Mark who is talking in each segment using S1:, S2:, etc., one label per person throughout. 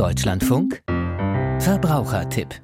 S1: Deutschlandfunk. Verbrauchertipp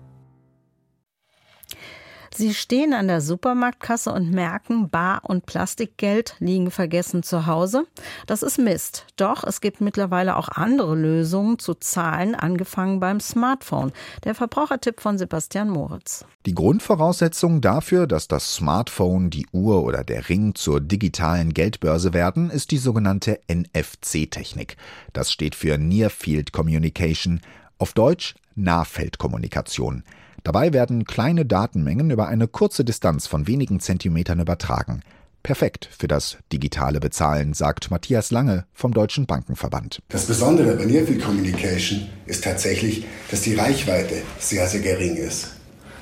S2: Sie stehen an der Supermarktkasse und merken, Bar- und Plastikgeld liegen vergessen zu Hause. Das ist Mist. Doch es gibt mittlerweile auch andere Lösungen zu zahlen, angefangen beim Smartphone. Der Verbrauchertipp von Sebastian Moritz.
S3: Die Grundvoraussetzung dafür, dass das Smartphone, die Uhr oder der Ring zur digitalen Geldbörse werden, ist die sogenannte NFC-Technik. Das steht für Near Field Communication, auf Deutsch Nahfeldkommunikation. Dabei werden kleine Datenmengen über eine kurze Distanz von wenigen Zentimetern übertragen. Perfekt für das digitale Bezahlen, sagt Matthias Lange vom Deutschen Bankenverband.
S4: Das Besondere bei Nearfield Communication ist tatsächlich, dass die Reichweite sehr, sehr gering ist.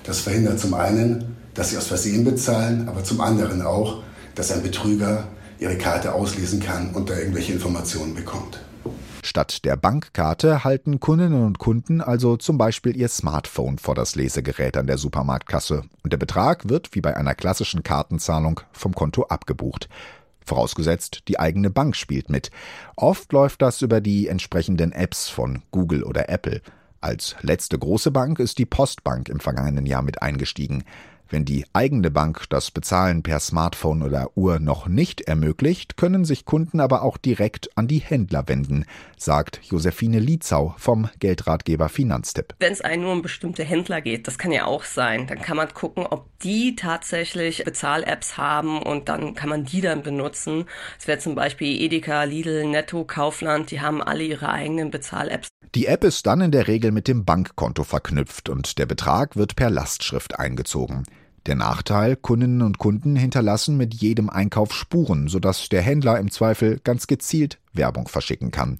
S4: Das verhindert zum einen, dass Sie aus Versehen bezahlen, aber zum anderen auch, dass ein Betrüger Ihre Karte auslesen kann und da irgendwelche Informationen bekommt.
S3: Statt der Bankkarte halten Kundinnen und Kunden also zum Beispiel ihr Smartphone vor das Lesegerät an der Supermarktkasse und der Betrag wird wie bei einer klassischen Kartenzahlung vom Konto abgebucht. Vorausgesetzt, die eigene Bank spielt mit. Oft läuft das über die entsprechenden Apps von Google oder Apple. Als letzte große Bank ist die Postbank im vergangenen Jahr mit eingestiegen. Wenn die eigene Bank das Bezahlen per Smartphone oder Uhr noch nicht ermöglicht, können sich Kunden aber auch direkt an die Händler wenden, sagt Josephine Lietzau vom Geldratgeber Finanztipp.
S5: Wenn es einen nur um bestimmte Händler geht, das kann ja auch sein, dann kann man gucken, ob die tatsächlich Bezahl-Apps haben und dann kann man die dann benutzen. Es wäre zum Beispiel Edeka, Lidl, Netto, Kaufland, die haben alle ihre eigenen Bezahl-Apps.
S3: Die App ist dann in der Regel mit dem Bankkonto verknüpft und der Betrag wird per Lastschrift eingezogen. Der Nachteil, Kundinnen und Kunden hinterlassen mit jedem Einkauf Spuren, sodass der Händler im Zweifel ganz gezielt Werbung verschicken kann.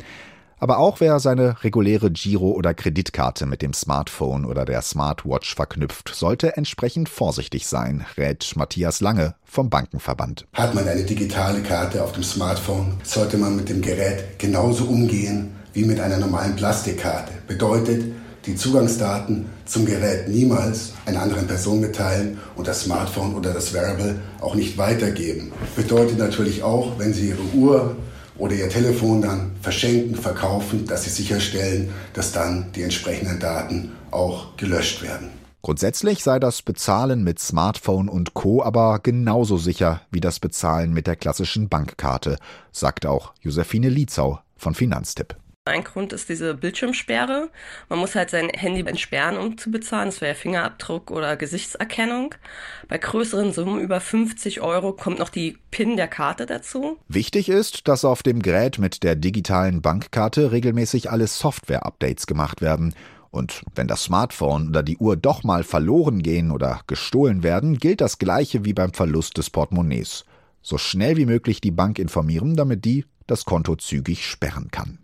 S3: Aber auch wer seine reguläre Giro- oder Kreditkarte mit dem Smartphone oder der Smartwatch verknüpft, sollte entsprechend vorsichtig sein, rät Matthias Lange vom Bankenverband.
S4: Hat man eine digitale Karte auf dem Smartphone, sollte man mit dem Gerät genauso umgehen wie mit einer normalen Plastikkarte. Bedeutet, die Zugangsdaten zum Gerät niemals einer anderen Person mitteilen und das Smartphone oder das Wearable auch nicht weitergeben. Bedeutet natürlich auch, wenn Sie Ihre Uhr oder Ihr Telefon dann verschenken, verkaufen, dass Sie sicherstellen, dass dann die entsprechenden Daten auch gelöscht werden.
S3: Grundsätzlich sei das Bezahlen mit Smartphone und Co. aber genauso sicher wie das Bezahlen mit der klassischen Bankkarte, sagt auch Josephine Lietzau von Finanztipp.
S5: Ein Grund ist diese Bildschirmsperre. Man muss halt sein Handy entsperren, um zu bezahlen. Das wäre Fingerabdruck oder Gesichtserkennung. Bei größeren Summen über 50 Euro kommt noch die PIN der Karte dazu.
S3: Wichtig ist, dass auf dem Gerät mit der digitalen Bankkarte regelmäßig alle Software-Updates gemacht werden. Und wenn das Smartphone oder die Uhr doch mal verloren gehen oder gestohlen werden, gilt das gleiche wie beim Verlust des Portemonnaies. So schnell wie möglich die Bank informieren, damit die das Konto zügig sperren kann.